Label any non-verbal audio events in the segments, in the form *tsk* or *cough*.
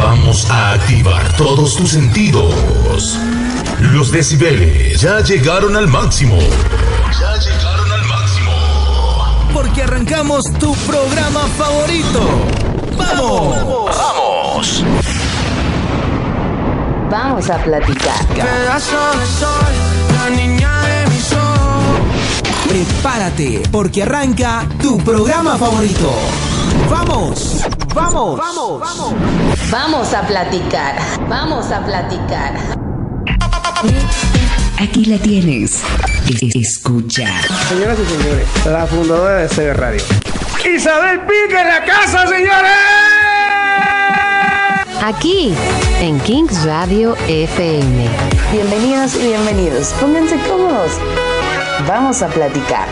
Vamos a activar todos tus sentidos. Los decibeles ya llegaron al máximo. Ya llegaron al máximo. Porque arrancamos tu programa favorito. ¡Vamos! ¡Vamos! Vamos a platicar. Prepárate, porque arranca tu programa favorito. ¡Vamos! ¡Vamos! ¡Vamos! ¡Vamos! Vamos a platicar. Vamos a platicar. Aquí la tienes. Escucha. Señoras y señores, la fundadora de CB Radio. Isabel Pique en la casa, señores. Aquí, en Kings Radio FM. Bienvenidos y bienvenidos. Pónganse cómodos. Vamos a platicar.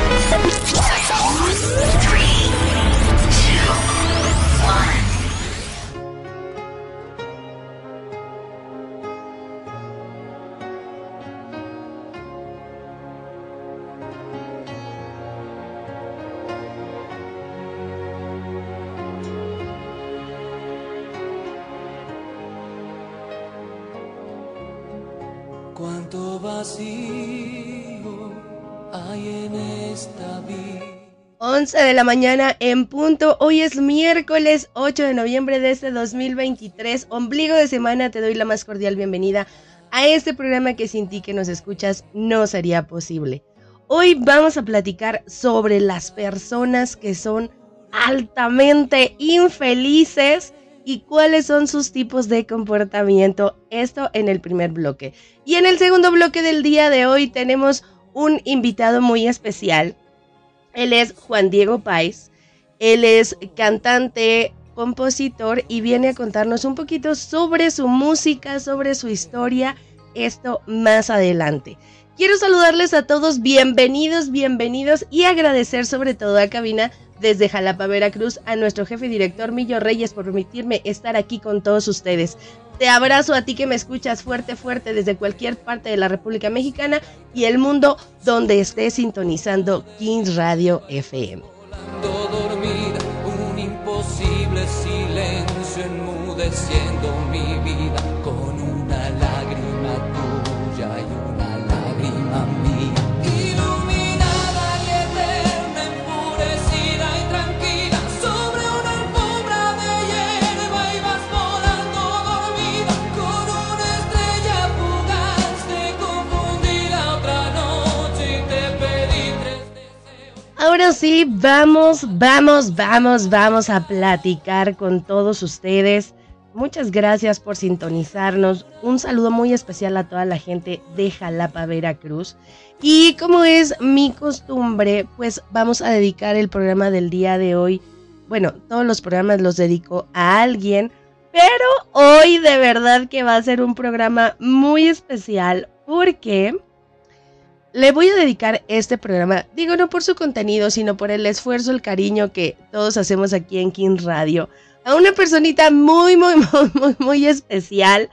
11 de la mañana en punto. Hoy es miércoles 8 de noviembre de este 2023. Ombligo de semana, te doy la más cordial bienvenida a este programa que sin ti que nos escuchas no sería posible. Hoy vamos a platicar sobre las personas que son altamente infelices y cuáles son sus tipos de comportamiento. Esto en el primer bloque. Y en el segundo bloque del día de hoy tenemos un invitado muy especial. Él es Juan Diego Páez. Él es cantante, compositor y viene a contarnos un poquito sobre su música, sobre su historia. Esto más adelante. Quiero saludarles a todos, bienvenidos, bienvenidos y agradecer sobre todo a Cabina desde Jalapa, Veracruz, a nuestro jefe director Millo Reyes por permitirme estar aquí con todos ustedes. Te abrazo a ti que me escuchas fuerte, fuerte desde cualquier parte de la República Mexicana y el mundo donde estés sintonizando Kings Radio FM. Ahora sí, vamos, vamos, vamos, vamos a platicar con todos ustedes. Muchas gracias por sintonizarnos. Un saludo muy especial a toda la gente de Jalapa, Veracruz. Y como es mi costumbre, pues vamos a dedicar el programa del día de hoy. Bueno, todos los programas los dedico a alguien, pero hoy de verdad que va a ser un programa muy especial porque le voy a dedicar este programa, digo no por su contenido, sino por el esfuerzo, el cariño que todos hacemos aquí en King Radio, a una personita muy, muy, *laughs* muy, muy, muy especial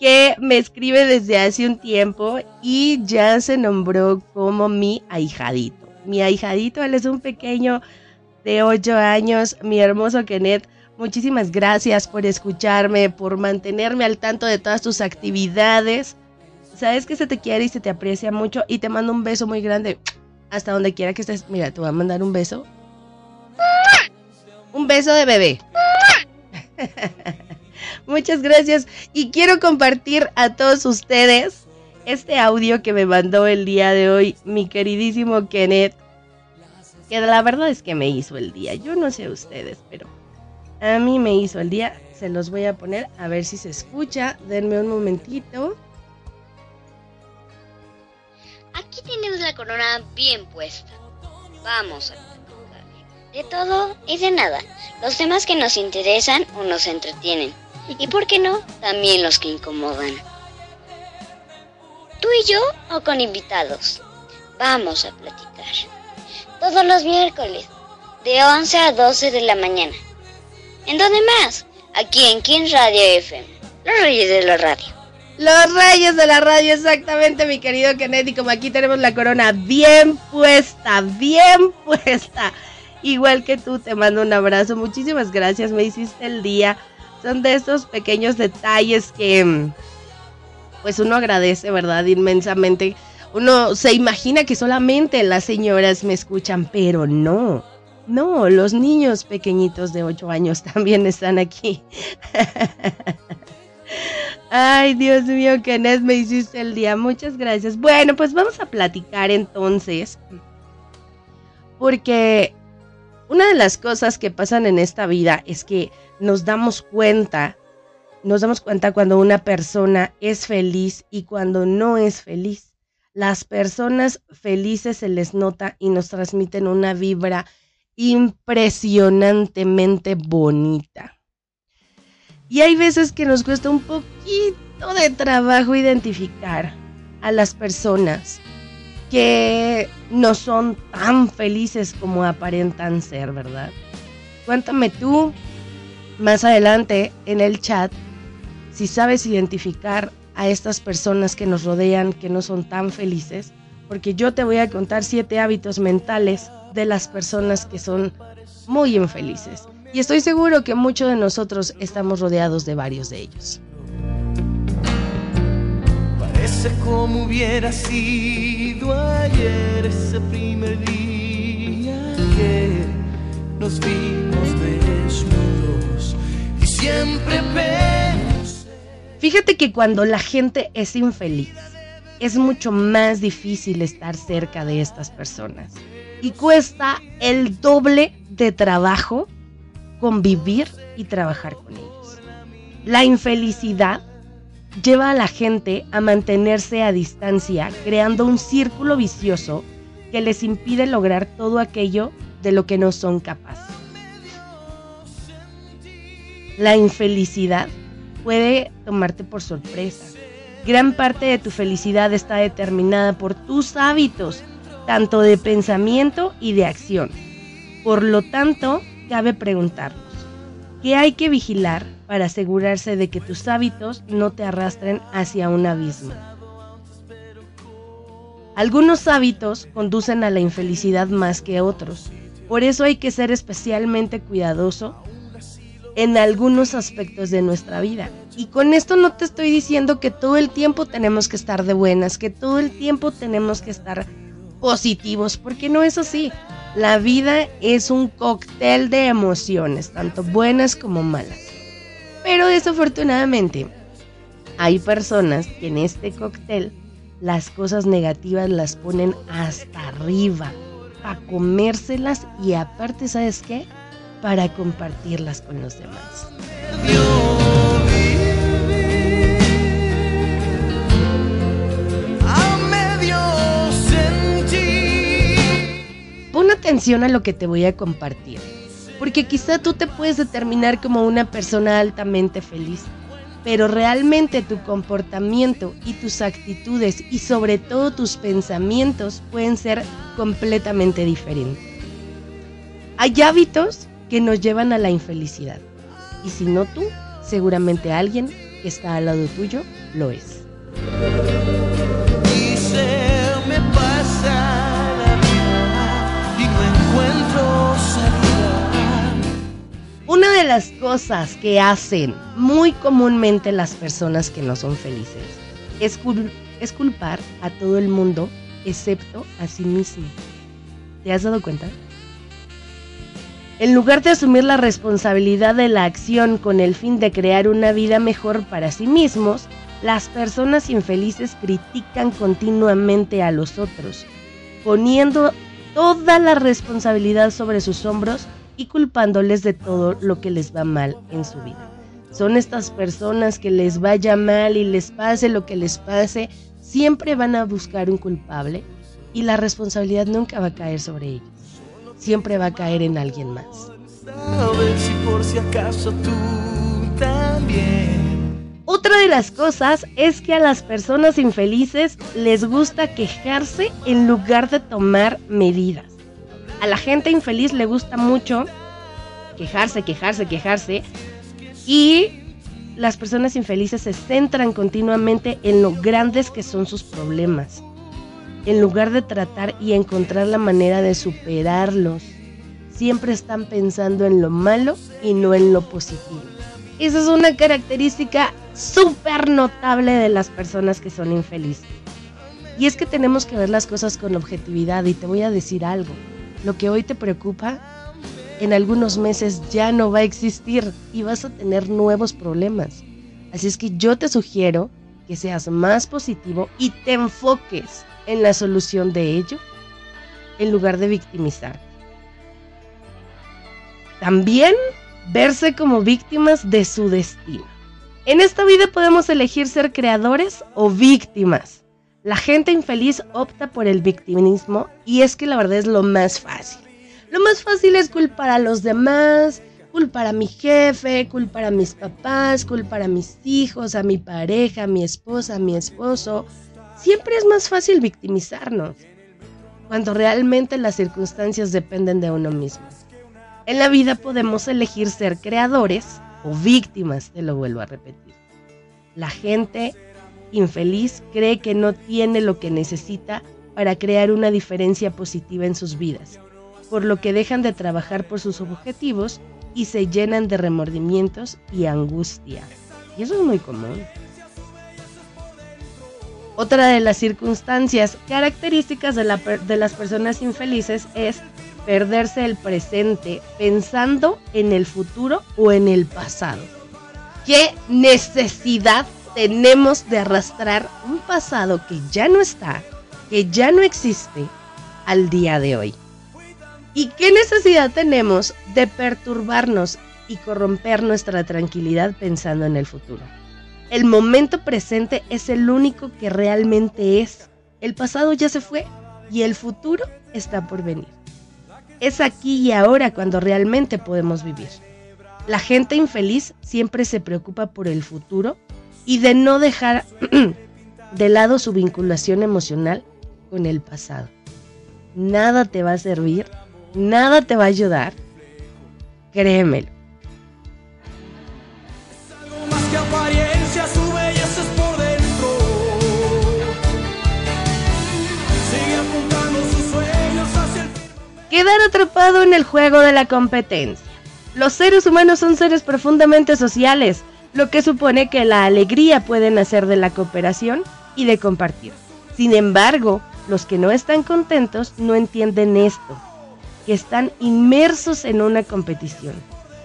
que me escribe desde hace un tiempo y ya se nombró como mi ahijadito. Mi ahijadito, él es un pequeño de 8 años, mi hermoso Kenneth. Muchísimas gracias por escucharme, por mantenerme al tanto de todas tus actividades. Sabes que se te quiere y se te aprecia mucho y te mando un beso muy grande *tsk* hasta donde quiera que estés. Mira, te voy a mandar un beso. Un beso de bebé. *laughs* Muchas gracias y quiero compartir a todos ustedes este audio que me mandó el día de hoy mi queridísimo Kenneth. Que la verdad es que me hizo el día. Yo no sé ustedes, pero a mí me hizo el día. Se los voy a poner a ver si se escucha. Denme un momentito. Aquí tenemos la corona bien puesta. Vamos a platicar. De todo y de nada. Los temas que nos interesan o nos entretienen. Y por qué no, también los que incomodan. Tú y yo o con invitados. Vamos a platicar. Todos los miércoles, de 11 a 12 de la mañana. ¿En dónde más? Aquí en King Radio FM. Los reyes de la radio. Los reyes de la radio, exactamente, mi querido Kenneth. Y como aquí tenemos la corona bien puesta, bien *laughs* puesta. Igual que tú, te mando un abrazo. Muchísimas gracias, me hiciste el día. Son de esos pequeños detalles que pues uno agradece, ¿verdad? Inmensamente. Uno se imagina que solamente las señoras me escuchan, pero no. No, los niños pequeñitos de 8 años *laughs* también están aquí. *laughs* Ay, Dios mío, Kenneth, me hiciste el día. Muchas gracias. Bueno, pues vamos a platicar entonces. Porque una de las cosas que pasan en esta vida es que nos damos cuenta, nos damos cuenta cuando una persona es feliz y cuando no es feliz. Las personas felices se les nota y nos transmiten una vibra impresionantemente bonita. Y hay veces que nos cuesta un poquito de trabajo identificar a las personas que no son tan felices como aparentan ser, ¿verdad? Cuéntame tú más adelante en el chat si sabes identificar a estas personas que nos rodean que no son tan felices, porque yo te voy a contar siete hábitos mentales de las personas que son muy infelices. Y estoy seguro que muchos de nosotros estamos rodeados de varios de ellos. Parece como hubiera sido ayer ese primer día que nos vimos desnudos y siempre pensé. Fíjate que cuando la gente es infeliz, es mucho más difícil estar cerca de estas personas y cuesta el doble de trabajo convivir y trabajar con ellos. La infelicidad lleva a la gente a mantenerse a distancia, creando un círculo vicioso que les impide lograr todo aquello de lo que no son capaces. La infelicidad puede tomarte por sorpresa. Gran parte de tu felicidad está determinada por tus hábitos, tanto de pensamiento y de acción. Por lo tanto, cabe preguntarnos, ¿qué hay que vigilar para asegurarse de que tus hábitos no te arrastren hacia un abismo? Algunos hábitos conducen a la infelicidad más que otros, por eso hay que ser especialmente cuidadoso en algunos aspectos de nuestra vida. Y con esto no te estoy diciendo que todo el tiempo tenemos que estar de buenas, que todo el tiempo tenemos que estar positivos, porque no es así. La vida es un cóctel de emociones, tanto buenas como malas. Pero desafortunadamente, hay personas que en este cóctel las cosas negativas las ponen hasta arriba, para comérselas y aparte, ¿sabes qué? Para compartirlas con los demás. Pon atención a lo que te voy a compartir, porque quizá tú te puedes determinar como una persona altamente feliz, pero realmente tu comportamiento y tus actitudes y sobre todo tus pensamientos pueden ser completamente diferentes. Hay hábitos que nos llevan a la infelicidad y si no tú, seguramente alguien que está al lado tuyo lo es. Una de las cosas que hacen muy comúnmente las personas que no son felices es, cul- es culpar a todo el mundo excepto a sí mismo. ¿Te has dado cuenta? En lugar de asumir la responsabilidad de la acción con el fin de crear una vida mejor para sí mismos, las personas infelices critican continuamente a los otros, poniendo toda la responsabilidad sobre sus hombros y culpándoles de todo lo que les va mal en su vida. Son estas personas que les vaya mal y les pase lo que les pase, siempre van a buscar un culpable y la responsabilidad nunca va a caer sobre ellos. Siempre va a caer en alguien más. Otra de las cosas es que a las personas infelices les gusta quejarse en lugar de tomar medidas. A la gente infeliz le gusta mucho quejarse, quejarse, quejarse. Y las personas infelices se centran continuamente en lo grandes que son sus problemas. En lugar de tratar y encontrar la manera de superarlos. Siempre están pensando en lo malo y no en lo positivo. Esa es una característica súper notable de las personas que son infelices. Y es que tenemos que ver las cosas con objetividad y te voy a decir algo. Lo que hoy te preocupa, en algunos meses ya no va a existir y vas a tener nuevos problemas. Así es que yo te sugiero que seas más positivo y te enfoques en la solución de ello en lugar de victimizar. También verse como víctimas de su destino. En esta vida podemos elegir ser creadores o víctimas. La gente infeliz opta por el victimismo y es que la verdad es lo más fácil. Lo más fácil es culpar a los demás, culpar a mi jefe, culpar a mis papás, culpar a mis hijos, a mi pareja, a mi esposa, a mi esposo. Siempre es más fácil victimizarnos cuando realmente las circunstancias dependen de uno mismo. En la vida podemos elegir ser creadores o víctimas, te lo vuelvo a repetir. La gente infeliz cree que no tiene lo que necesita para crear una diferencia positiva en sus vidas, por lo que dejan de trabajar por sus objetivos y se llenan de remordimientos y angustia. Y eso es muy común. Otra de las circunstancias características de, de las personas infelices es perderse el presente pensando en el futuro o en el pasado. ¿Qué necesidad tenemos de arrastrar un pasado que ya no está, que ya no existe al día de hoy? ¿Y qué necesidad tenemos de perturbarnos y corromper nuestra tranquilidad pensando en el futuro? El momento presente es el único que realmente es. El pasado ya se fue y el futuro está por venir. Es aquí y ahora cuando realmente podemos vivir. La gente infeliz siempre se preocupa por el futuro y de no dejar *clears throat* de lado su vinculación emocional con el pasado. Nada te va a servir, nada te va a ayudar. Créemelo. Quedar atrapado en el juego de la competencia. Los seres humanos son seres profundamente sociales, lo que supone que la alegría puede nacer de la cooperación y de compartir. Sin embargo, los que no están contentos no entienden esto, que están inmersos en una competición.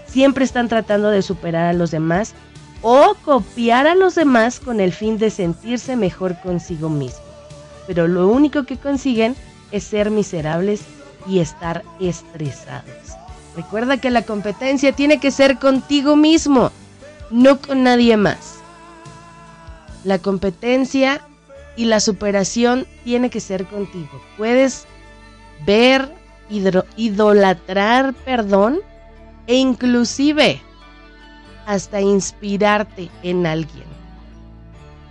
Siempre están tratando de superar a los demás o copiar a los demás con el fin de sentirse mejor consigo mismo. Pero lo único que consiguen es ser miserables y estar estresados. Recuerda que la competencia tiene que ser contigo mismo, no con nadie más. La competencia y la superación tiene que ser contigo. Puedes ver, idolatrar, perdón, e inclusive hasta inspirarte en alguien.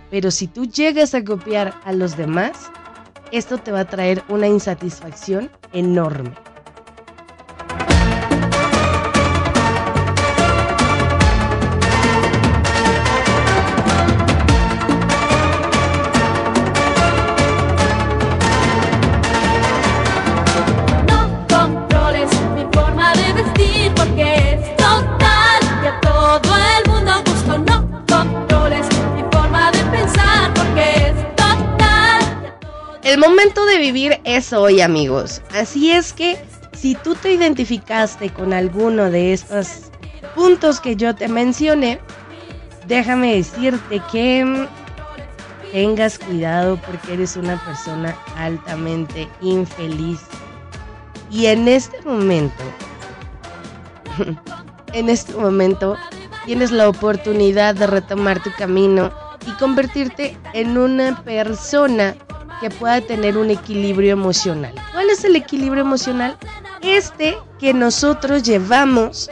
Pero si tú llegas a copiar a los demás, esto te va a traer una insatisfacción enorme. Es hoy, amigos. Así es que si tú te identificaste con alguno de estos puntos que yo te mencioné, déjame decirte que tengas cuidado porque eres una persona altamente infeliz. Y en este momento, *laughs* en este momento, tienes la oportunidad de retomar tu camino y convertirte en una persona que pueda tener un equilibrio emocional. ¿Cuál es el equilibrio emocional? Este que nosotros llevamos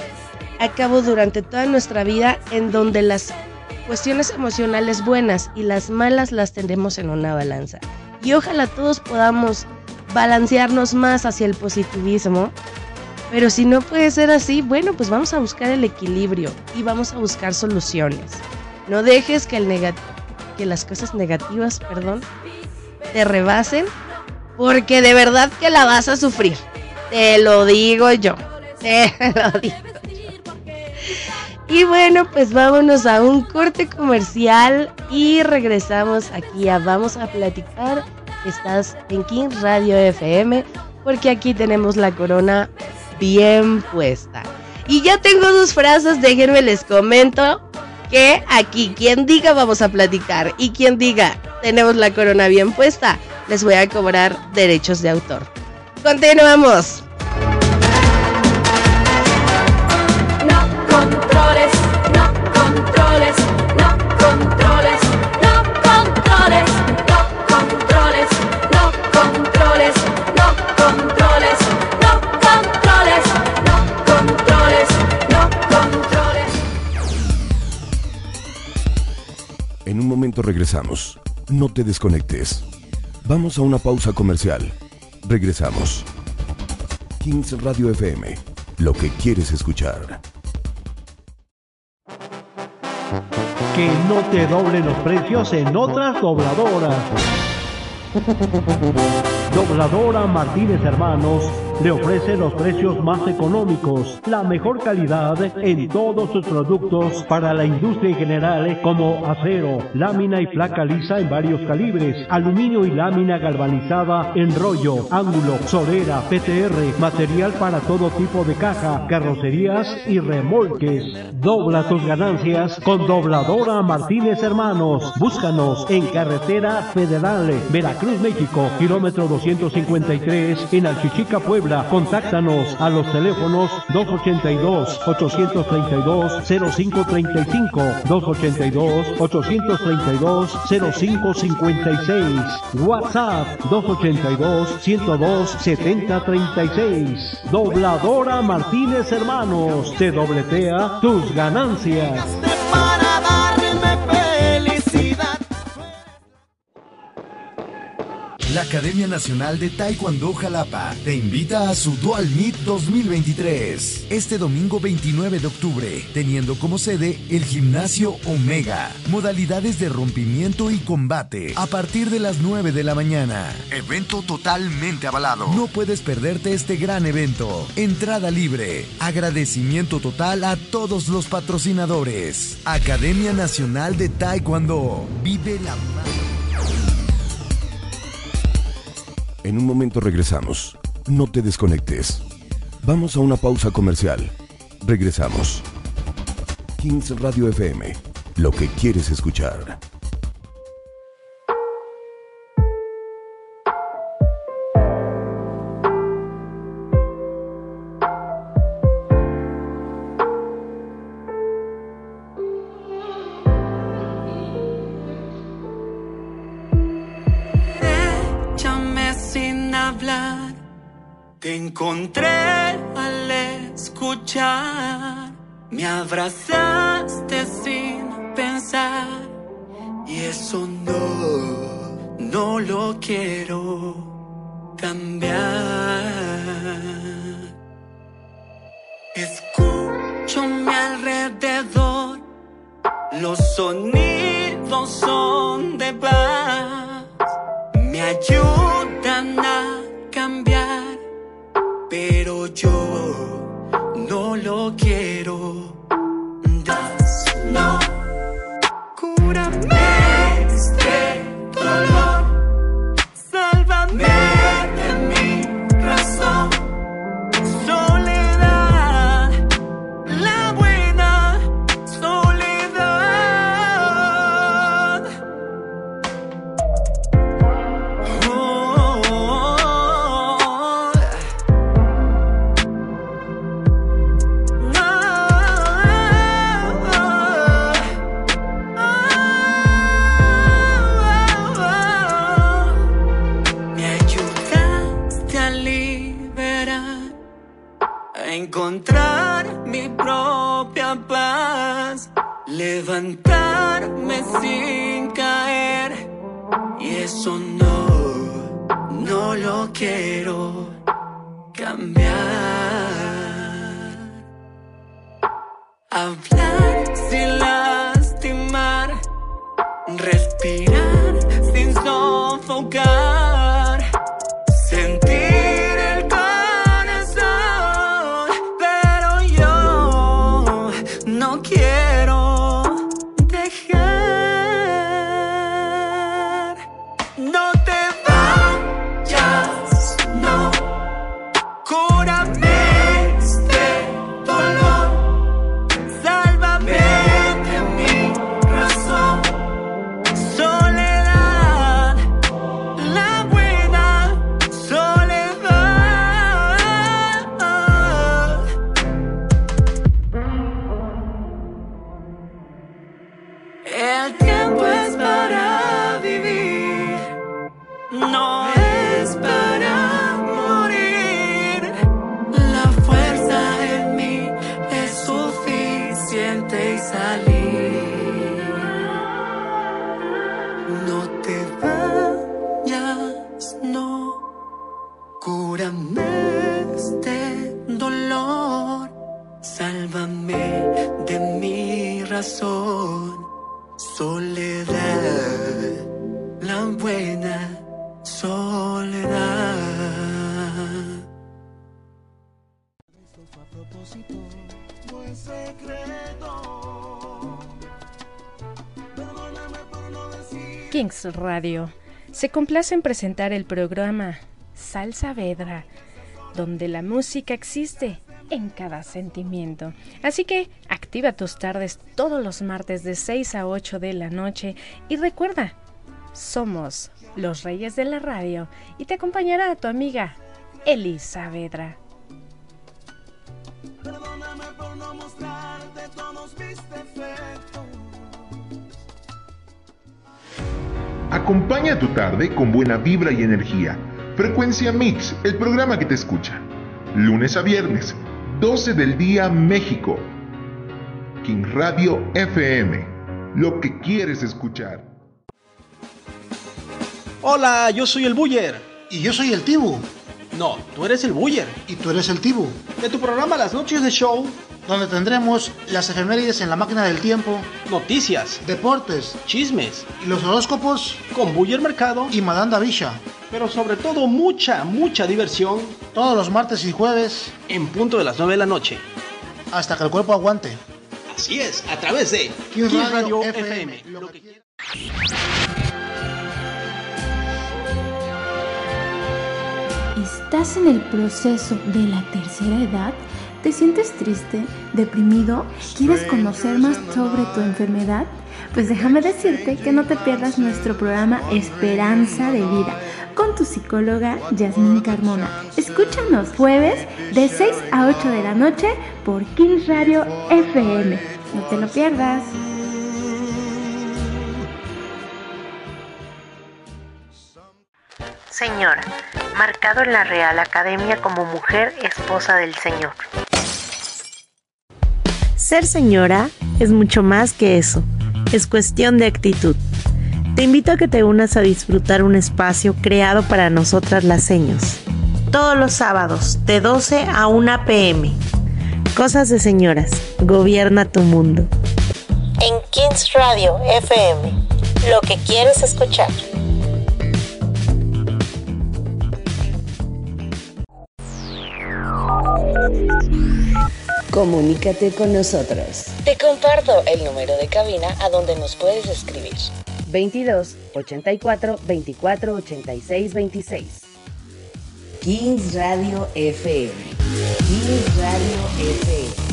a cabo durante toda nuestra vida en donde las cuestiones emocionales buenas y las malas las tendremos en una balanza. Y ojalá todos podamos balancearnos más hacia el positivismo. Pero si no puede ser así, bueno, pues vamos a buscar el equilibrio y vamos a buscar soluciones. No dejes que, el que las cosas negativas, perdón, te rebasen, porque de verdad que la vas a sufrir. Te lo digo yo. Te *laughs* lo digo. Y bueno, pues vámonos a un corte comercial y regresamos aquí a Vamos a platicar. Estás en King Radio FM porque aquí tenemos la corona bien puesta. Y ya tengo dos frases, déjenme les comento que aquí quien diga vamos a platicar y quien diga tenemos la corona bien puesta, les voy a cobrar derechos de autor. Continuamos. Regresamos. No te desconectes. Vamos a una pausa comercial. Regresamos. Kings Radio FM. Lo que quieres escuchar. Que no te doblen los precios en otras dobladoras. Dobladora Martínez Hermanos le ofrece los precios más económicos, la mejor calidad en todos sus productos para la industria en general como acero, lámina y placa lisa en varios calibres, aluminio y lámina galvanizada en rollo, ángulo, solera, PTR, material para todo tipo de caja, carrocerías y remolques. Dobla tus ganancias con Dobladora Martínez Hermanos. Búscanos en Carretera Federal, Veracruz, México, kilómetro 253 en Alchichica, Puebla. Contáctanos a los teléfonos 282-832-0535, 282-832-0556, WhatsApp 282-102-7036. Dobladora Martínez Hermanos, te dobletea tus ganancias. La Academia Nacional de Taekwondo Jalapa te invita a su Dual Meet 2023. Este domingo 29 de octubre, teniendo como sede el Gimnasio Omega. Modalidades de rompimiento y combate a partir de las 9 de la mañana. Evento totalmente avalado. No puedes perderte este gran evento. Entrada libre. Agradecimiento total a todos los patrocinadores. Academia Nacional de Taekwondo. Vive la En un momento regresamos. No te desconectes. Vamos a una pausa comercial. Regresamos. Kings Radio FM. Lo que quieres escuchar. Me abrazaste sin pensar. Y eso no, no lo quiero cambiar. Escucho mi alrededor. Los sonidos son de paz. Me ayudan a cambiar. Pero yo no lo quiero. No Radio se complace en presentar el programa Salsa Vedra, donde la música existe en cada sentimiento. Así que activa tus tardes todos los martes de 6 a 8 de la noche y recuerda, somos los reyes de la radio y te acompañará tu amiga Elisa Vedra. Perdóname por no mostrarte todos mis Acompaña tu tarde con buena vibra y energía. Frecuencia Mix, el programa que te escucha. Lunes a viernes, 12 del día México. King Radio FM, lo que quieres escuchar. Hola, yo soy el Buller. Y yo soy el Tibu. No, tú eres el Buller. Y tú eres el Tibu. De tu programa Las Noches de Show, Donde tendremos las efemérides en la máquina del tiempo, noticias, deportes chismes, y los horóscopos con Buller Mercado, y Madame Davisha. pero sobre todo mucha, mucha diversión Todos los martes y jueves en punto de las 9 de la noche. hasta que el cuerpo aguante. Así es, a través de King Radio Radio FM, FM. lo que quieras. ¿Estás en el proceso de la tercera edad? ¿Te sientes triste, deprimido? ¿Quieres conocer más sobre tu enfermedad? Pues déjame decirte que no te pierdas nuestro programa Esperanza de Vida con tu psicóloga Yasmín Carmona. Escúchanos jueves de 6 a 8 de la noche por Kings Radio FM. No te lo pierdas. Señora, marcado en la Real Academia como mujer esposa del Señor. Ser señora es mucho más que eso, es cuestión de actitud. Te invito a que te unas a disfrutar un espacio creado para nosotras las seños. Todos los sábados, de 12 a 1 pm. Cosas de señoras, gobierna tu mundo. En Kings Radio FM, lo que quieres escuchar. Comunícate con nosotros. Te comparto el número de cabina a donde nos puedes escribir. 22 84 24 86 26. Kings Radio FM. Kings Radio FM.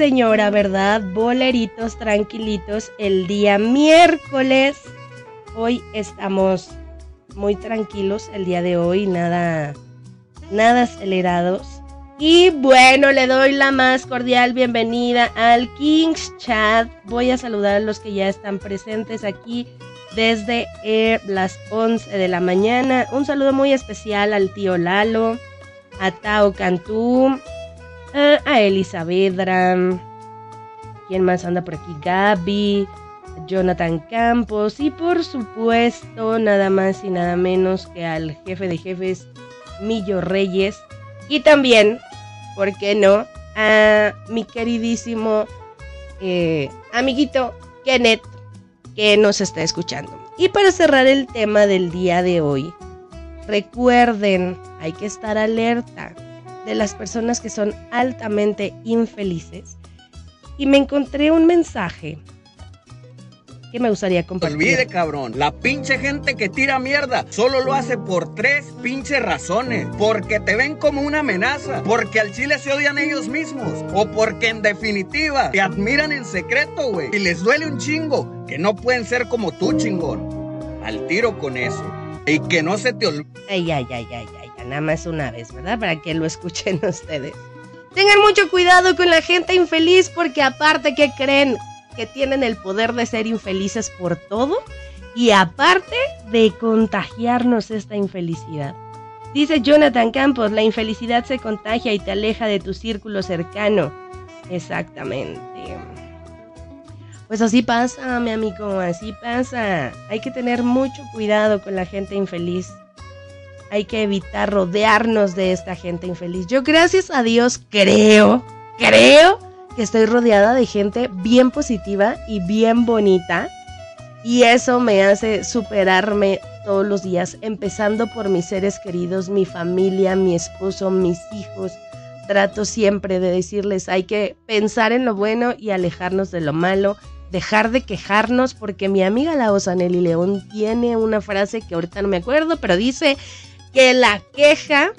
Señora, ¿verdad? Boleritos tranquilitos el día miércoles. Hoy estamos muy tranquilos el día de hoy, nada nada acelerados. Y bueno, le doy la más cordial bienvenida al Kings Chat. Voy a saludar a los que ya están presentes aquí desde eh, las 11 de la mañana. Un saludo muy especial al tío Lalo, a Tao Cantú, a, a Elisavedra. ¿Quién más anda por aquí? Gaby, Jonathan Campos y por supuesto nada más y nada menos que al jefe de jefes, Millo Reyes. Y también, ¿por qué no? A mi queridísimo eh, amiguito Kenneth que nos está escuchando. Y para cerrar el tema del día de hoy, recuerden, hay que estar alerta de las personas que son altamente infelices. Y me encontré un mensaje que me gustaría compartir. Olvide, cabrón. La pinche gente que tira mierda solo lo hace por tres pinches razones. Porque te ven como una amenaza. Porque al chile se odian ellos mismos. O porque en definitiva te admiran en secreto, güey. Y les duele un chingo que no pueden ser como tú, chingón. Al tiro con eso. Y que no se te olvide. Ay, ay, ay, ay, ay, nada más una vez, ¿verdad? Para que lo escuchen *laughs* ustedes. Tengan mucho cuidado con la gente infeliz porque aparte que creen que tienen el poder de ser infelices por todo y aparte de contagiarnos esta infelicidad. Dice Jonathan Campos, la infelicidad se contagia y te aleja de tu círculo cercano. Exactamente. Pues así pasa, mi amigo, así pasa. Hay que tener mucho cuidado con la gente infeliz. Hay que evitar rodearnos de esta gente infeliz. Yo gracias a Dios creo, creo que estoy rodeada de gente bien positiva y bien bonita. Y eso me hace superarme todos los días, empezando por mis seres queridos, mi familia, mi esposo, mis hijos. Trato siempre de decirles, hay que pensar en lo bueno y alejarnos de lo malo dejar de quejarnos porque mi amiga la Osanelli León tiene una frase que ahorita no me acuerdo, pero dice que la queja,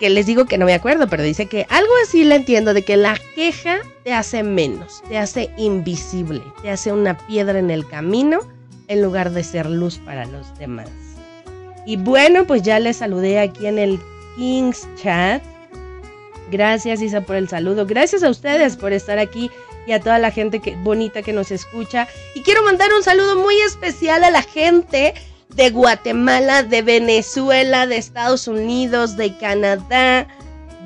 que les digo que no me acuerdo, pero dice que algo así la entiendo, de que la queja te hace menos, te hace invisible, te hace una piedra en el camino en lugar de ser luz para los demás. Y bueno, pues ya les saludé aquí en el King's Chat. Gracias Isa por el saludo. Gracias a ustedes por estar aquí y a toda la gente que, bonita que nos escucha. Y quiero mandar un saludo muy especial a la gente de Guatemala, de Venezuela, de Estados Unidos, de Canadá,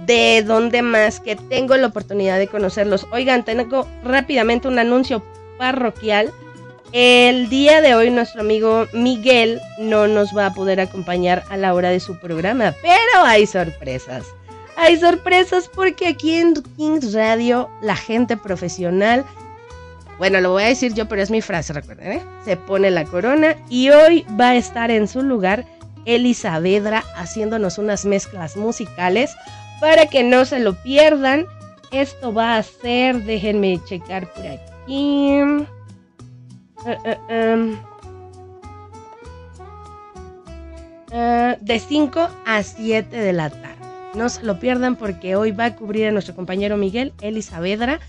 de donde más que tengo la oportunidad de conocerlos. Oigan, tengo rápidamente un anuncio parroquial. El día de hoy nuestro amigo Miguel no nos va a poder acompañar a la hora de su programa, pero hay sorpresas hay sorpresas porque aquí en Kings Radio la gente profesional, bueno, lo voy a decir yo, pero es mi frase, recuerden, ¿eh? se pone la corona y hoy va a estar en su lugar Eli Saavedra haciéndonos unas mezclas musicales para que no se lo pierdan. Esto va a ser, déjenme checar por aquí. Uh, um. Uh, de 5 a 7 de la tarde. No se lo pierdan porque hoy va a cubrir a nuestro compañero Miguel, Eli Saavedra,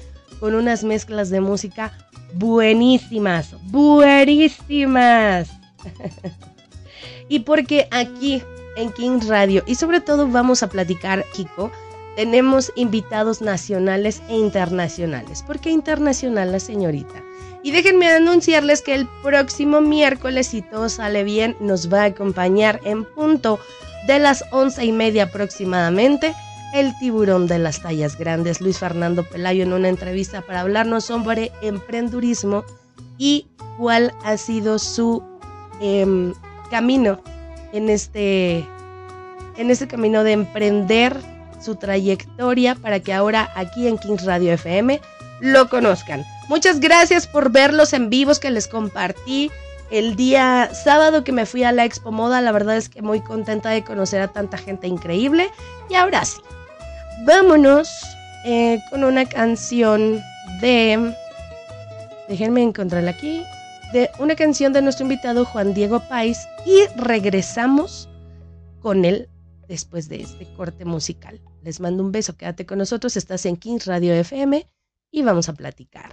con unas mezclas de música buenísimas, buenísimas. *laughs* y porque aquí en King Radio, y sobre todo vamos a platicar, Kiko, tenemos invitados nacionales e internacionales. ¿Por qué internacional la señorita? Y déjenme anunciarles que el próximo miércoles, si todo sale bien, nos va a acompañar en punto de las once y media aproximadamente, el tiburón de las tallas grandes, Luis Fernando Pelayo, en una entrevista para hablarnos sobre emprendurismo y cuál ha sido su em, camino en este, en este camino de emprender su trayectoria para que ahora aquí en Kings Radio FM lo conozcan. Muchas gracias por verlos en vivos que les compartí el día sábado que me fui a la Expo Moda, la verdad es que muy contenta de conocer a tanta gente increíble. Y ahora sí, vámonos eh, con una canción de... Déjenme encontrarla aquí. De una canción de nuestro invitado Juan Diego Pais y regresamos con él después de este corte musical. Les mando un beso, quédate con nosotros, estás en Kings Radio FM y vamos a platicar.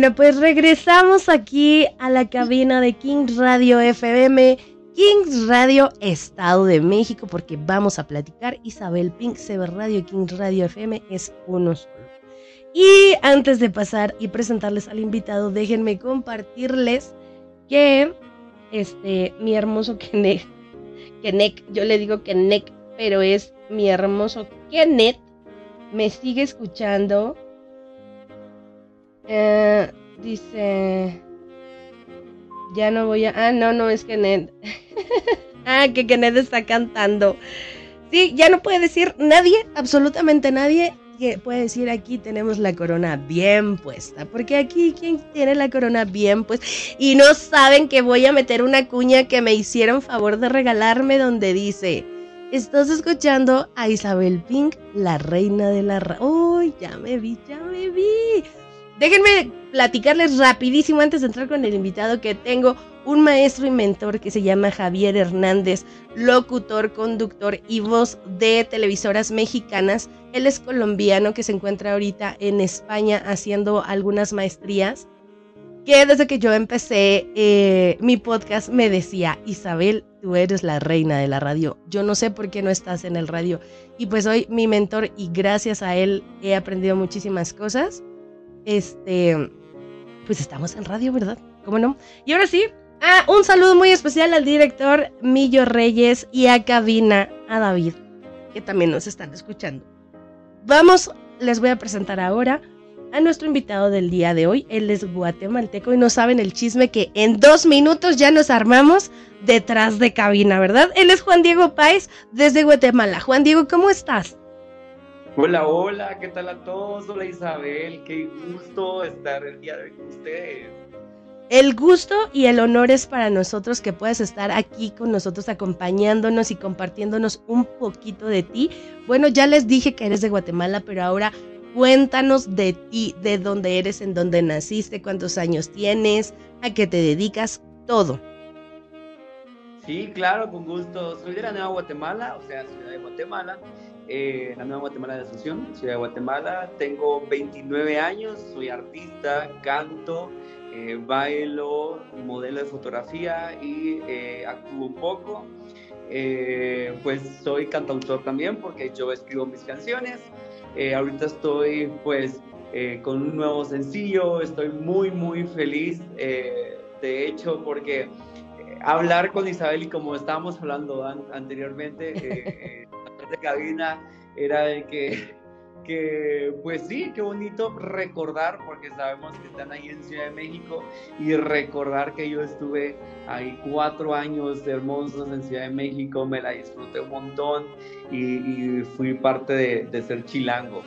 Bueno, pues regresamos aquí a la cabina de Kings Radio FM, Kings Radio Estado de México, porque vamos a platicar. Isabel Pink, Sever Radio, Kings Radio FM es uno solo. Y antes de pasar y presentarles al invitado, déjenme compartirles que este mi hermoso Kenneth, Kenneth, yo le digo Kenneth, pero es mi hermoso Kenneth, me sigue escuchando. Eh, dice. Ya no voy a. Ah, no, no es Kenneth. *laughs* ah, que Kenneth está cantando. Sí, ya no puede decir nadie, absolutamente nadie, que puede decir aquí tenemos la corona bien puesta. Porque aquí, ¿quién tiene la corona bien puesta? Y no saben que voy a meter una cuña que me hicieron favor de regalarme donde dice. Estás escuchando a Isabel Pink, la reina de la... ¡Uy! ya me vi, ya me vi! Déjenme platicarles rapidísimo antes de entrar con el invitado que tengo un maestro y mentor que se llama Javier Hernández, locutor, conductor y voz de televisoras mexicanas. Él es colombiano que se encuentra ahorita en España haciendo algunas maestrías. Que desde que yo empecé eh, mi podcast me decía, Isabel, tú eres la reina de la radio. Yo no sé por qué no estás en el radio. Y pues soy mi mentor y gracias a él he aprendido muchísimas cosas este, pues estamos en radio, ¿verdad? ¿Cómo no? Y ahora sí, ah, un saludo muy especial al director Millo Reyes y a Cabina, a David, que también nos están escuchando. Vamos, les voy a presentar ahora a nuestro invitado del día de hoy. Él es guatemalteco y no saben el chisme que en dos minutos ya nos armamos detrás de cabina, ¿verdad? Él es Juan Diego Páez desde Guatemala. Juan Diego, ¿cómo estás? Hola, hola, ¿qué tal a todos? Hola Isabel, qué gusto estar el día de hoy con ustedes. El gusto y el honor es para nosotros que puedas estar aquí con nosotros acompañándonos y compartiéndonos un poquito de ti. Bueno, ya les dije que eres de Guatemala, pero ahora cuéntanos de ti, de dónde eres, en dónde naciste, cuántos años tienes, a qué te dedicas, todo. Sí, claro, con gusto. Soy de la Nueva Guatemala, o sea, ciudad de Guatemala eh, la Nueva Guatemala de Asunción, Ciudad de Guatemala. Tengo 29 años, soy artista, canto, eh, bailo, modelo de fotografía y eh, actúo un poco. Eh, pues soy cantautor también porque yo escribo mis canciones. Ahorita estoy pues con un nuevo sencillo, estoy muy muy feliz de hecho porque hablar con Isabel y como estábamos hablando an- anteriormente *laughs* de cabina era de que, que, pues sí, qué bonito recordar, porque sabemos que están ahí en Ciudad de México, y recordar que yo estuve ahí cuatro años hermosos en Ciudad de México, me la disfruté un montón y, fui parte de, de ser chilango.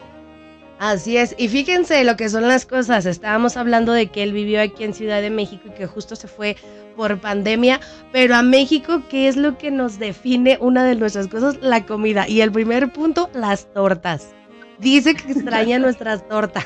Así es, y fíjense lo que son las cosas. Estábamos hablando de que él vivió aquí en Ciudad de México y que justo se fue por pandemia, pero a México, ¿qué es lo que nos define una de nuestras cosas? La comida. Y el primer punto, las tortas. Dice que extraña *laughs* nuestras tortas.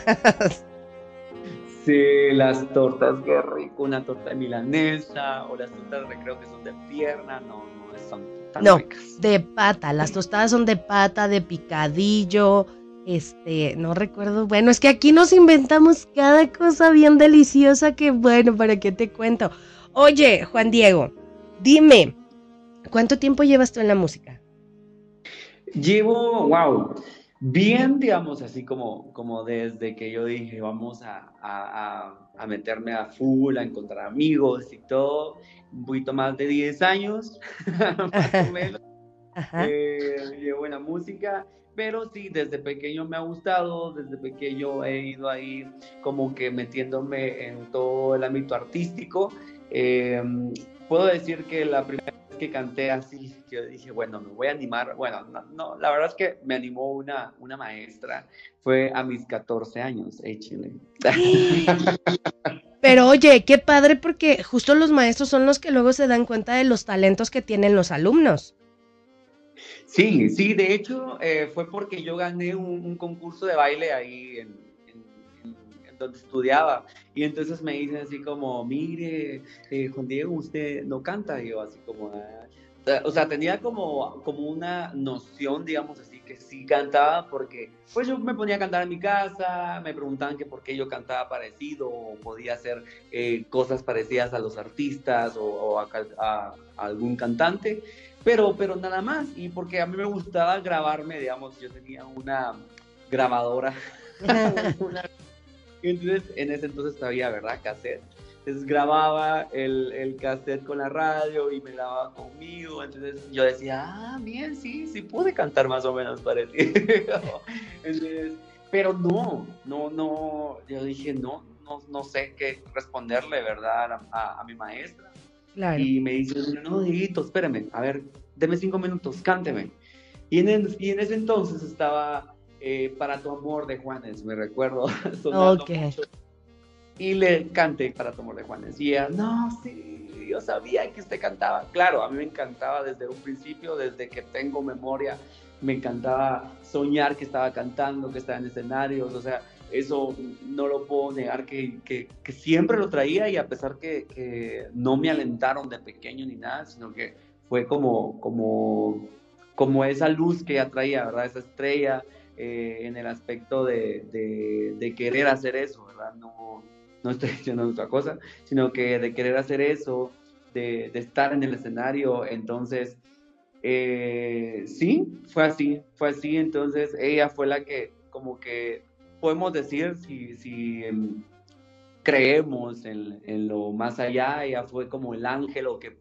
Sí, las tortas, qué rico, una torta milanesa, o las tortas de creo que son de pierna, no, no, son tan No, ricas. de pata. Las tostadas son de pata, de picadillo. Este, no recuerdo. Bueno, es que aquí nos inventamos cada cosa bien deliciosa que, bueno, ¿para qué te cuento? Oye, Juan Diego, dime, ¿cuánto tiempo llevas tú en la música? Llevo, wow, bien, digamos, así como, como desde que yo dije, vamos a, a- meterme a full, a encontrar amigos y todo. Un poquito más de 10 años, *laughs* más o *laughs* menos. Eh, llevo en la música, pero sí, desde pequeño me ha gustado, desde pequeño he ido ahí como que metiéndome en todo el ámbito artístico. Eh, puedo decir que la primera vez que canté así, yo dije, bueno, me voy a animar. Bueno, no, no, la verdad es que me animó una, una maestra. Fue a mis 14 años, échenle. *laughs* Pero oye, qué padre porque justo los maestros son los que luego se dan cuenta de los talentos que tienen los alumnos. Sí, sí, de hecho eh, fue porque yo gané un, concurso de baile ahí en donde estudiaba y entonces me dicen así como, mire, eh, Juan Diego, usted no canta, y yo así como, "Ah". o sea, tenía como, como una noción, digamos así, que sí cantaba porque pues yo me ponía a cantar en mi casa, me preguntaban que por qué yo cantaba parecido o podía hacer eh, cosas parecidas a los artistas o, o a, cal- a- a algún cantante, pero, pero nada más, y porque a mí me gustaba grabarme, digamos, yo tenía una grabadora, una- *laughs* entonces en ese entonces todavía, ¿verdad? Cassette. Entonces grababa el, el cassette con la radio y me grababa conmigo. Entonces yo decía, ah, bien, sí, sí pude cantar más o menos parecido. *laughs* Entonces, pero no, no, no, yo dije, no, no, no sé qué responderle, ¿verdad? A, a- a mi maestra. Claro. Y me dice, no, Dieguito, espérame, a ver, deme cinco minutos, cánteme. Y en, el- y en ese entonces estaba eh, Para tu amor de Juanes, me recuerdo. *laughs* Ok. mucho. Y le canté Para tu amor de Juanes. Y ella, no, sí, yo sabía que usted cantaba. Claro, a mí me encantaba desde un principio, desde que tengo memoria, me encantaba soñar que estaba cantando, que estaba en escenarios, o sea, eso no lo puedo negar que, que- que siempre lo traía y a pesar que, que no me alentaron de pequeño ni nada, sino que fue como, como, como esa luz que ya traía, ¿verdad? Esa estrella eh, en el aspecto de, de- de querer hacer eso, ¿verdad? No, no estoy *laughs* diciendo otra cosa, sino que de querer hacer eso, de, de estar en el escenario, entonces, eh, sí, fue así, fue así, entonces ella fue la que como que podemos decir si, si em, creemos en, en lo más allá, ella fue como el ángel o que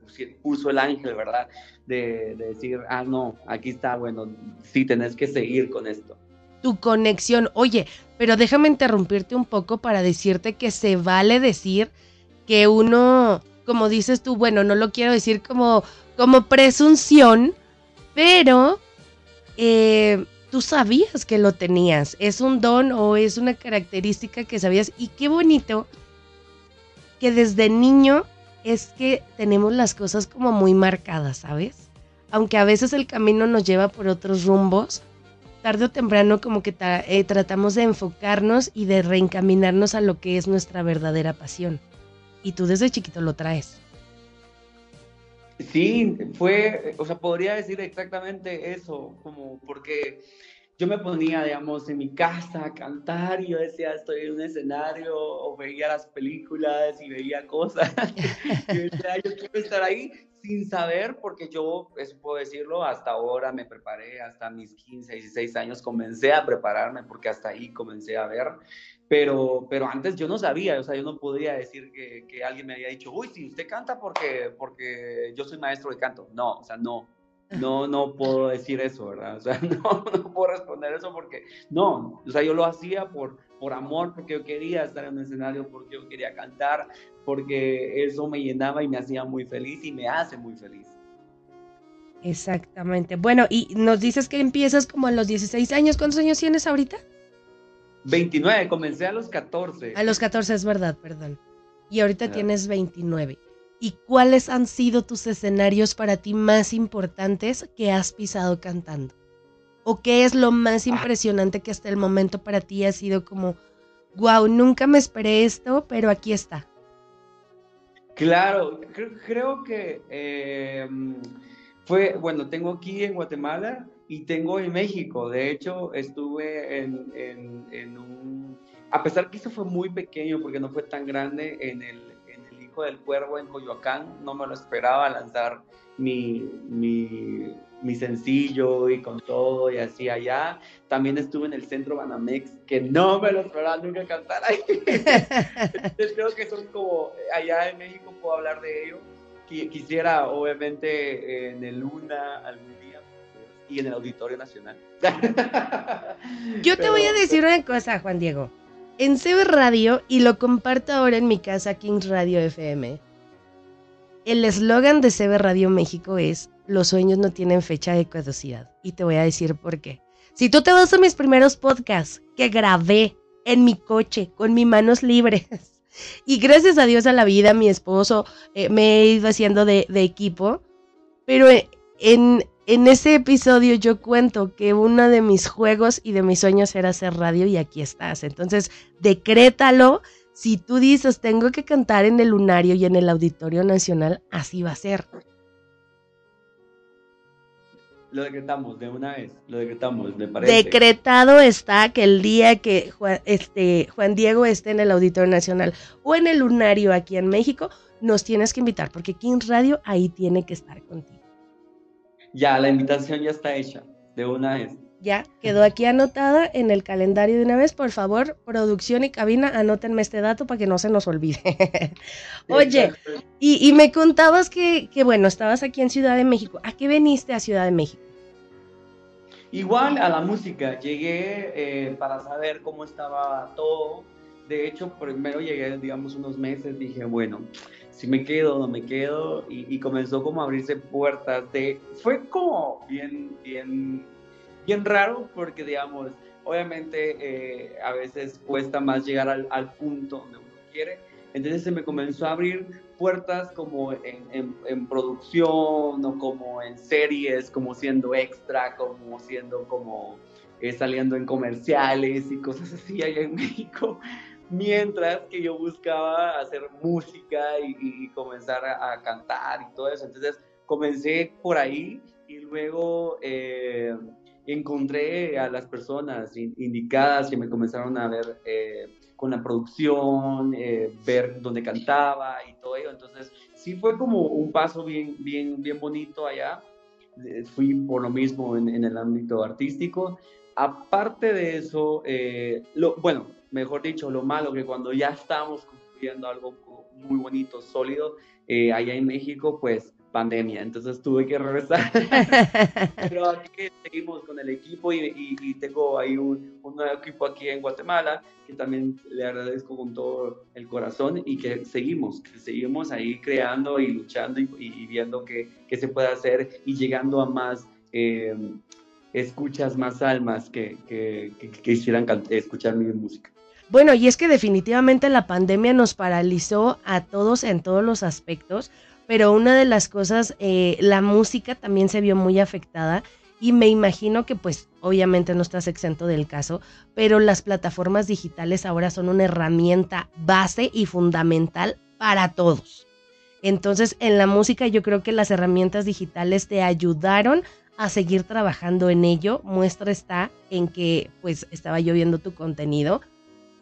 puso el ángel, ¿verdad? De, de decir, ah, no, aquí está, bueno, sí, tenés que seguir con esto. Tu conexión. Oye, pero déjame interrumpirte un poco para decirte que se vale decir que uno, como dices tú, bueno, no lo quiero decir como, como presunción, pero eh, tú sabías que lo tenías. Es un don o es una característica que sabías. Y qué bonito que desde niño es que tenemos las cosas como muy marcadas, ¿sabes? Aunque a veces el camino nos lleva por otros rumbos, tarde o temprano como que eh, tratamos de enfocarnos y de reencaminarnos a lo que es nuestra verdadera pasión. Y tú desde chiquito lo traes. Sí, fue, o sea, podría decir exactamente eso, como porque yo me ponía, digamos, en mi casa a cantar y yo decía, estoy en un escenario o veía las películas y veía cosas. *laughs* yo decía, yo quiero estar ahí sin saber, porque yo, eso puedo decirlo, hasta ahora me preparé, hasta mis 15, 16 años comencé a prepararme porque hasta ahí comencé a ver. Pero, pero antes yo no sabía, o sea, yo no podría decir que, que alguien me había dicho, uy, si usted canta porque, porque yo soy maestro de canto. No, o sea, no, no, no puedo decir eso, ¿verdad? O sea, *laughs* no, no puedo responder eso porque, no, o sea, yo lo hacía por, por amor, porque yo quería estar en un escenario, porque yo quería cantar, porque eso me llenaba y me hacía muy feliz y me hace muy feliz. Exactamente. Bueno, y nos dices que empiezas como a los 16 años. ¿Cuántos años tienes ahorita? 29, comencé a los 14. A los 14 es verdad, perdón. Y ahorita tienes 29. ¿Y cuáles han sido tus escenarios para ti más importantes que has pisado cantando? ¿O qué es lo más impresionante que hasta el momento para ti ha sido como, wow, nunca me esperé esto, pero aquí está? Claro, cre- creo que eh, fue, bueno, tengo aquí en Guatemala y tengo en México. De hecho, estuve en, en- en un, a pesar que eso fue muy pequeño porque no fue tan grande, en el, en el Hijo del Cuervo en Coyoacán, no me lo esperaba lanzar mi, mi, mi sencillo y con todo y así allá. También estuve en el centro Banamex, que no me lo esperaba nunca cantar ahí. *laughs* Creo que son como, allá en México puedo hablar de ello. Qui- Quisiera, obviamente, en el Luna algún día y en el Auditorio Nacional. *laughs* Yo te voy a decir una cosa, Juan Diego. En CB Radio, y lo comparto ahora en mi casa, Kings Radio FM, el eslogan de CB Radio México es, los sueños no tienen fecha de caducidad. Y te voy a decir por qué. Si tú te vas a mis primeros podcasts que grabé en mi coche, con mis manos libres, *laughs* y gracias a Dios a la vida, mi esposo, eh, me he ido haciendo de, de equipo, pero eh, en, en ese episodio yo cuento que uno de mis juegos y de mis sueños era hacer radio y aquí estás. Entonces, decrétalo. Si tú dices, tengo que cantar en el Lunario y en el Auditorio Nacional, así va a ser. Lo decretamos de una vez, lo decretamos, me parece. Decretado está que el día que Juan, este, Juan Diego esté en el Auditorio Nacional o en el Lunario aquí en México, nos tienes que invitar, porque Kings Radio ahí tiene que estar contigo. Ya, la invitación ya está hecha, de una vez. Ya, quedó aquí anotada en el calendario de una vez. Por favor, producción y cabina, anótenme este dato para que no se nos olvide. *laughs* Oye, y, y me contabas que, que, bueno, estabas aquí en Ciudad de México. ¿A qué veniste a Ciudad de México? Igual a la música, llegué eh, para saber cómo estaba todo. De hecho, primero llegué, digamos, unos meses, dije, bueno, si me quedo, no me quedo, y, y comenzó como a abrirse puertas de... Fue como bien, bien, bien raro, porque, digamos, obviamente eh, a veces cuesta más llegar al, al punto donde uno quiere, entonces se me comenzó a abrir puertas como en, en, producción o como en series, como siendo extra, como siendo como eh, saliendo en comerciales y cosas así allá en *laughs* México, mientras que yo buscaba hacer música y, comenzar a, a, cantar y todo eso. Entonces comencé por ahí y luego eh, encontré a las personas indicadas que me comenzaron a ver. Eh, con la producción, eh, ver dónde cantaba y todo ello. Entonces, sí fue como un paso bien, bien, bien bonito allá. Eh, fui por lo mismo en, el ámbito artístico. Aparte de eso, eh, bueno, mejor dicho, lo malo que cuando ya estábamos construyendo algo muy bonito, sólido, allá en México, pues pandemia, entonces tuve que regresar. *laughs* Pero aquí seguimos con el equipo y, y, y tengo ahí un, un, nuevo equipo aquí en Guatemala que también le agradezco con todo el corazón y que seguimos, que seguimos ahí creando y luchando y, y viendo qué, qué, se puede hacer y llegando a más eh, escuchas, más almas que, que, que quisieran escuchar mi música. Bueno, y es que definitivamente la pandemia nos paralizó a todos en todos los aspectos, pero una de las cosas, eh, la música también se vio muy afectada y me imagino que pues obviamente no estás exento del caso, pero las plataformas digitales ahora son una herramienta base y fundamental para todos. Entonces en la música yo creo que las herramientas digitales te ayudaron a seguir trabajando en ello. Muestra está en que pues estaba yo viendo tu contenido,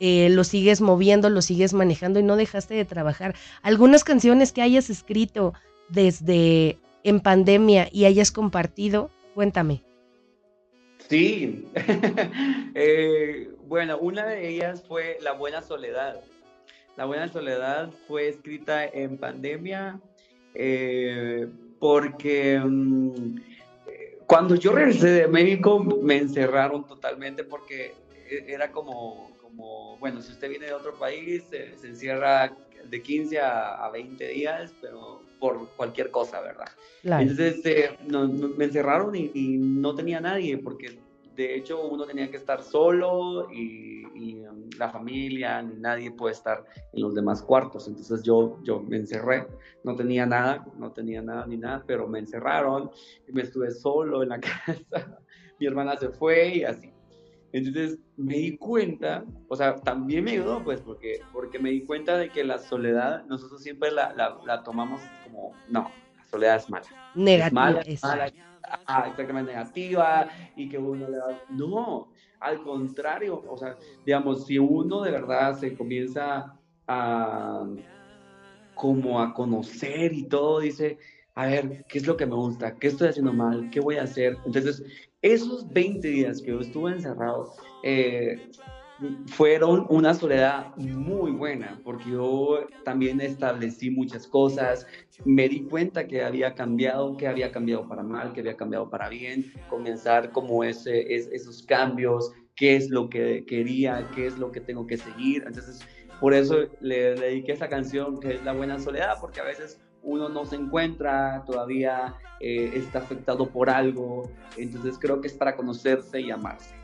eh, lo sigues moviendo, lo sigues manejando y no dejaste de trabajar. Algunas canciones que hayas escrito desde en pandemia y hayas compartido, cuéntame. Sí, *laughs* eh, bueno, una de ellas fue La Buena Soledad. La Buena Soledad fue escrita en pandemia eh, porque um, cuando yo regresé de México me encerraron totalmente porque era como como, bueno, si usted viene de otro país, se, se encierra de 15 a, a, 20 días, pero por cualquier cosa, ¿verdad? Claro. Entonces eh, no, no, me encerraron y, y, no tenía nadie, porque de hecho uno tenía que estar solo y, y um, la familia, ni nadie puede estar en los demás cuartos. Entonces yo, yo me encerré, no tenía nada, no tenía nada ni nada, pero me encerraron y me estuve solo en la *laughs* casa. Mi hermana se fue y así. Entonces me di cuenta, o sea, también me ayudó, pues, porque, porque me di cuenta de que la soledad, nosotros siempre la, la, la tomamos como, no, la soledad es mala. Negativa. Es mala, es mala, ah, exactamente negativa, y que uno le da, no, al contrario, o sea, digamos, si uno de verdad se comienza a, como a conocer y todo, dice, a ver, ¿qué es lo que me gusta? ¿Qué estoy haciendo mal? ¿Qué voy a hacer? Entonces, esos 20 días que yo estuve encerrado, eh, fueron una soledad muy buena, porque yo también establecí muchas cosas, me di cuenta que había cambiado, que había cambiado para mal, que había cambiado para bien, comenzar como ese, esos cambios, qué es lo que quería, qué es lo que tengo que seguir. Entonces, por eso le, dediqué esa canción que es La Buena Soledad, porque a veces uno no se encuentra, todavía eh, está afectado por algo, entonces creo que es para conocerse y amarse.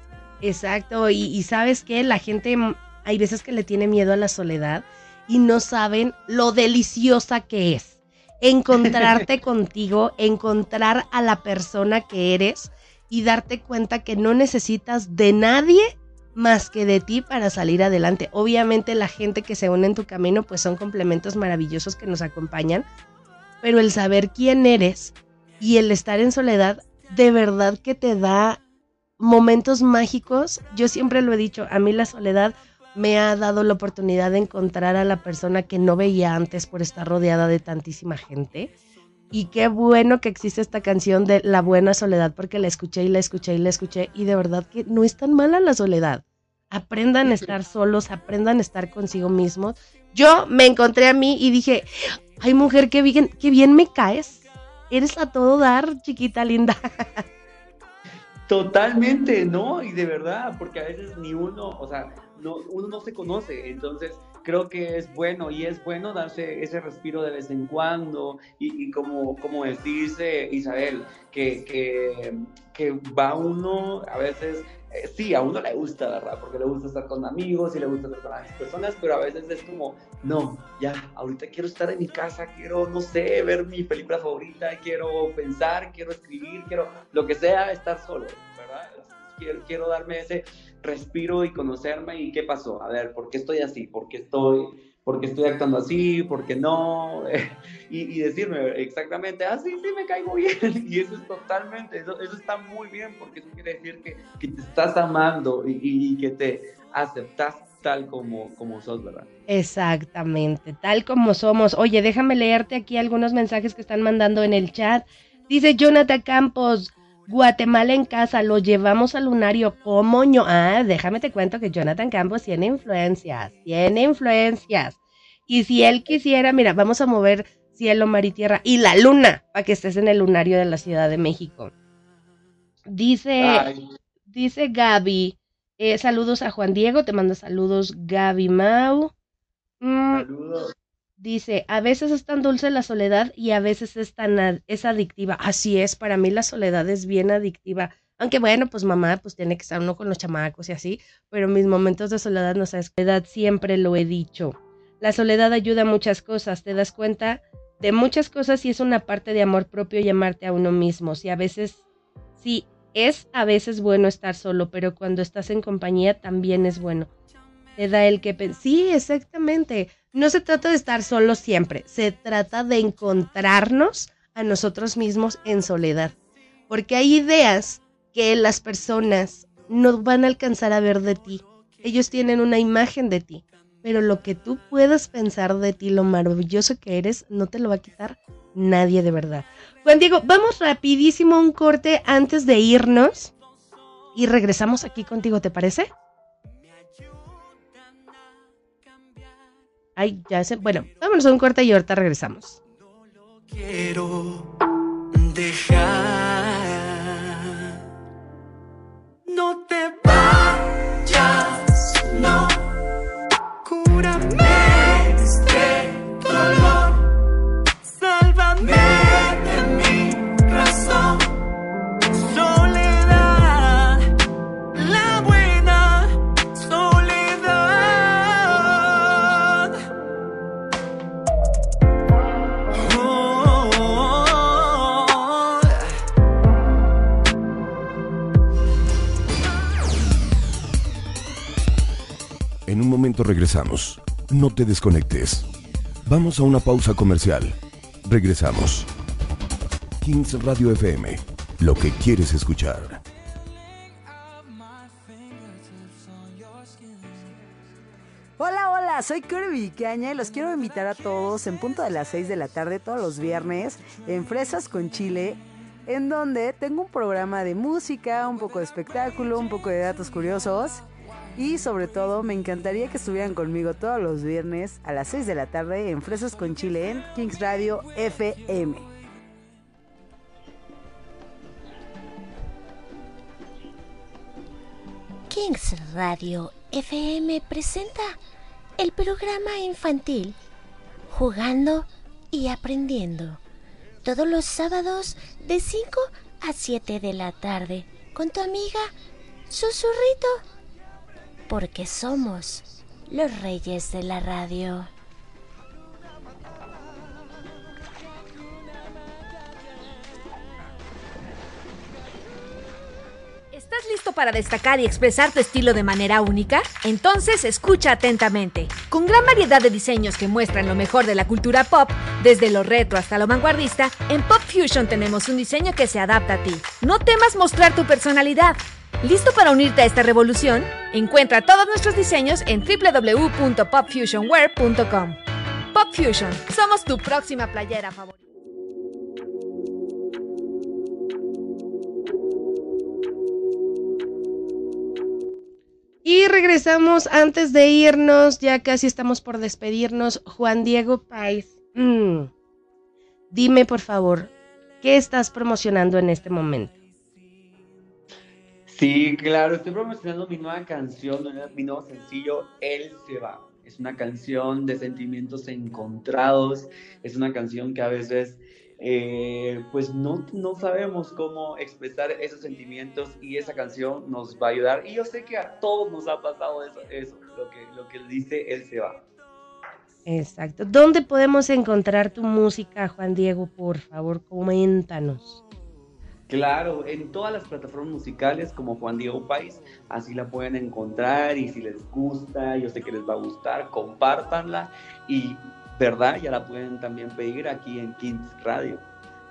Exacto, y, sabes que la gente, mm, hay veces que le tiene miedo a la soledad y no saben lo deliciosa que es encontrarte *laughs* contigo, encontrar a la persona que eres y darte cuenta que no necesitas de nadie más que de ti para salir adelante. Obviamente la gente que se une en tu camino pues son complementos maravillosos que nos acompañan, pero el saber quién eres y el estar en soledad de verdad que te da momentos mágicos. Yo siempre lo he dicho, a mí la soledad me ha dado la oportunidad de encontrar a la persona que no veía antes por estar rodeada de tantísima gente. Y qué bueno que existe esta canción de La Buena Soledad, porque la escuché y la escuché y la escuché. Y de verdad que no es tan mala la soledad. Aprendan a estar solos, aprendan a estar consigo mismos. Yo me encontré a mí y dije, ay mujer, qué bien, qué bien me caes. Eres a todo dar, chiquita linda. *laughs* Totalmente, ¿no? Y de verdad, porque a veces ni uno, o sea, no, uno no se conoce, entonces creo que es bueno y es bueno darse ese respiro de vez en cuando y, como, como dice Isabel, que, que, va uno a veces eh, sí, a uno le gusta, ¿verdad? Porque le gusta estar con amigos y le gusta estar con las personas, pero a veces es como, no, ya, ahorita quiero estar en mi casa, quiero, no sé, ver mi película favorita, quiero pensar, quiero escribir, quiero lo que sea, estar solo, ¿verdad? Quiero darme ese respiro y conocerme y qué pasó, a ver, ¿por qué estoy así? ¿Por qué estoy porque estoy actuando así, porque no, *laughs* y, decirme exactamente, ah, sí, sí, me caigo bien, *laughs* y eso es totalmente, eso, eso está muy bien, porque eso quiere decir que, que te estás amando y, y, que te aceptas tal como, como sos, ¿verdad? Exactamente, tal como somos. Oye, déjame leerte aquí algunos mensajes que están mandando en el chat. Dice Jonathan Campos, Guatemala en casa, lo llevamos al lunario. ¿Cómo ño? Ah, déjame te cuento que Jonathan Campos tiene influencias, tiene influencias. Y si él quisiera, mira, vamos a mover cielo, mar y tierra y la luna para que estés en el lunario de la Ciudad de México. Dice, dice Gaby, eh, saludos a Juan Diego, te mando saludos Gaby Mau. Mm, saludos. Dice, a veces es tan dulce la soledad y a veces es tan es adictiva. Así es, para mí la soledad es bien adictiva. Aunque bueno, pues mamá, pues tiene que estar uno con los chamacos y así, pero mis momentos de soledad, no sabes, soledad siempre lo he dicho. La soledad ayuda a muchas cosas, te das cuenta de muchas cosas y es una parte de amor propio llamarte a uno mismo. Si a veces, sí, es a veces bueno estar solo, pero cuando estás en compañía también es bueno. Te da el que... Sí, exactamente no se trata de estar solos siempre, se trata de encontrarnos a nosotros mismos en soledad. Porque hay ideas que las personas no van a alcanzar a ver de ti. Ellos tienen una imagen de ti, pero lo que tú puedas pensar de ti, lo maravilloso que eres, no te lo va a quitar nadie de verdad. Juan Diego, vamos rapidísimo a un corte antes de irnos y regresamos aquí contigo, ¿te parece? Ay, ya se. Bueno, vámonos a un corte y ahorita regresamos. quiero dejar. No te regresamos. No te desconectes. Vamos a una pausa comercial. Regresamos. Kings Radio FM. Lo que quieres escuchar. Hola, hola, soy Corey Vicaña y los quiero invitar a todos en punto de las 6 de la tarde todos los viernes en Fresas con Chile, en donde tengo un programa de música, un poco de espectáculo, un poco de datos curiosos y sobre todo me encantaría que estuvieran conmigo todos los viernes a las 6 de la tarde en Fresas con Chile en Kings Radio FM. Kings Radio FM presenta el programa infantil Jugando y Aprendiendo. Todos los sábados de 5 a 7 de la tarde con tu amiga Susurrito. Porque somos los reyes de la radio. ¿Estás listo para destacar y expresar tu estilo de manera única? Entonces escucha atentamente. Con gran variedad de diseños que muestran lo mejor de la cultura pop, desde lo retro hasta lo vanguardista, en Pop Fusion tenemos un diseño que se adapta a ti. No temas mostrar tu personalidad. ¿Listo para unirte a esta revolución? Encuentra todos nuestros diseños en www.popfusionwear.com. Pop Fusion, somos tu próxima playera favorita. Y regresamos antes de irnos, ya casi estamos por despedirnos. Juan Diego Pais, mm, dime por favor, ¿qué estás promocionando en este momento? Sí, claro, estoy promocionando mi nueva canción, mi nuevo sencillo, Él se va. Es una canción de sentimientos encontrados, es una canción que a veces eh, pues no, no sabemos cómo expresar esos sentimientos y esa canción nos va a ayudar. Y yo sé que a todos nos ha pasado eso, eso lo, que, lo que dice Él se va. Exacto. ¿Dónde podemos encontrar tu música, Juan Diego? Por favor, coméntanos. Claro, en todas las plataformas musicales como Juan Diego País, así la pueden encontrar y si les gusta, yo sé que les va a gustar, compártanla y verdad ya la pueden también pedir aquí en Kings Radio.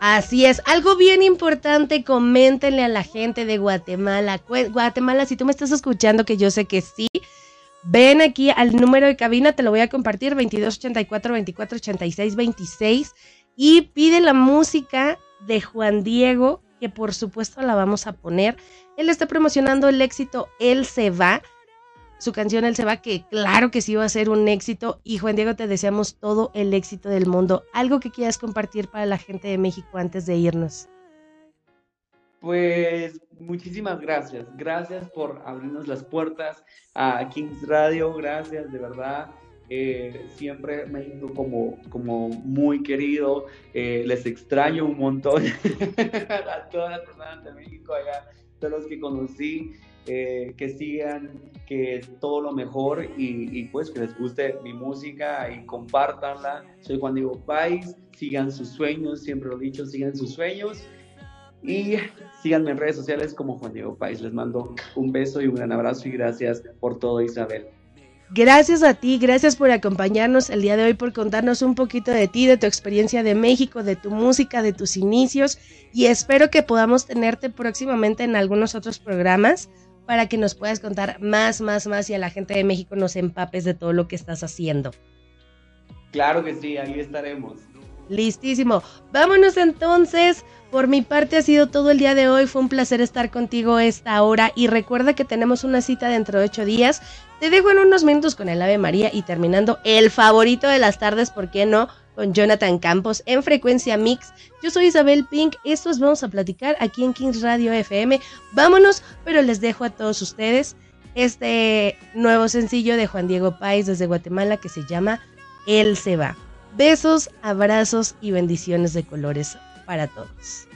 Así es, algo bien importante, coméntenle a la gente de Guatemala. Guatemala, si tú me estás escuchando, que yo sé que sí, ven aquí al número de cabina, te lo voy a compartir, 2284 2486 26 y pide la música de Juan Diego que por supuesto la vamos a poner. Él está promocionando el éxito Él se va. Su canción Él se va, que claro que sí va a ser un éxito. Y Juan Diego, te deseamos todo el éxito del mundo. ¿Algo que quieras compartir para la gente de México antes de irnos? Pues muchísimas gracias. Gracias por abrirnos las puertas a Kings Radio. Gracias, de verdad. Eh, siempre México como, como muy querido, eh, les extraño un montón *laughs* a todas las personas de México allá, todos los que conocí, eh, que sigan, que todo lo mejor y, pues que les guste mi música y compártanla. Soy Juan Diego País, sigan sus sueños, siempre lo he dicho, sigan sus sueños. Y síganme en redes sociales como Juan Diego País. Les mando un beso y un gran abrazo y gracias por todo, Isabel. Gracias a ti, gracias por acompañarnos el día de hoy, por contarnos un poquito de ti, de tu experiencia de México, de tu música, de tus inicios y espero que podamos tenerte próximamente en algunos otros programas para que nos puedas contar más, más, más y a la gente de México nos empapes de todo lo que estás haciendo. Claro que sí, ahí estaremos. Listísimo. Vámonos entonces. Por mi parte ha sido todo el día de hoy. Fue un placer estar contigo esta hora. Y recuerda que tenemos una cita dentro de ocho días. Te dejo en unos minutos con el Ave María y terminando el favorito de las tardes, ¿por qué no? Con Jonathan Campos en frecuencia mix. Yo soy Isabel Pink. Estos vamos a platicar aquí en Kings Radio FM. Vámonos, pero les dejo a todos ustedes este nuevo sencillo de Juan Diego Páez desde Guatemala que se llama Él se va. Besos, abrazos y bendiciones de colores para todos.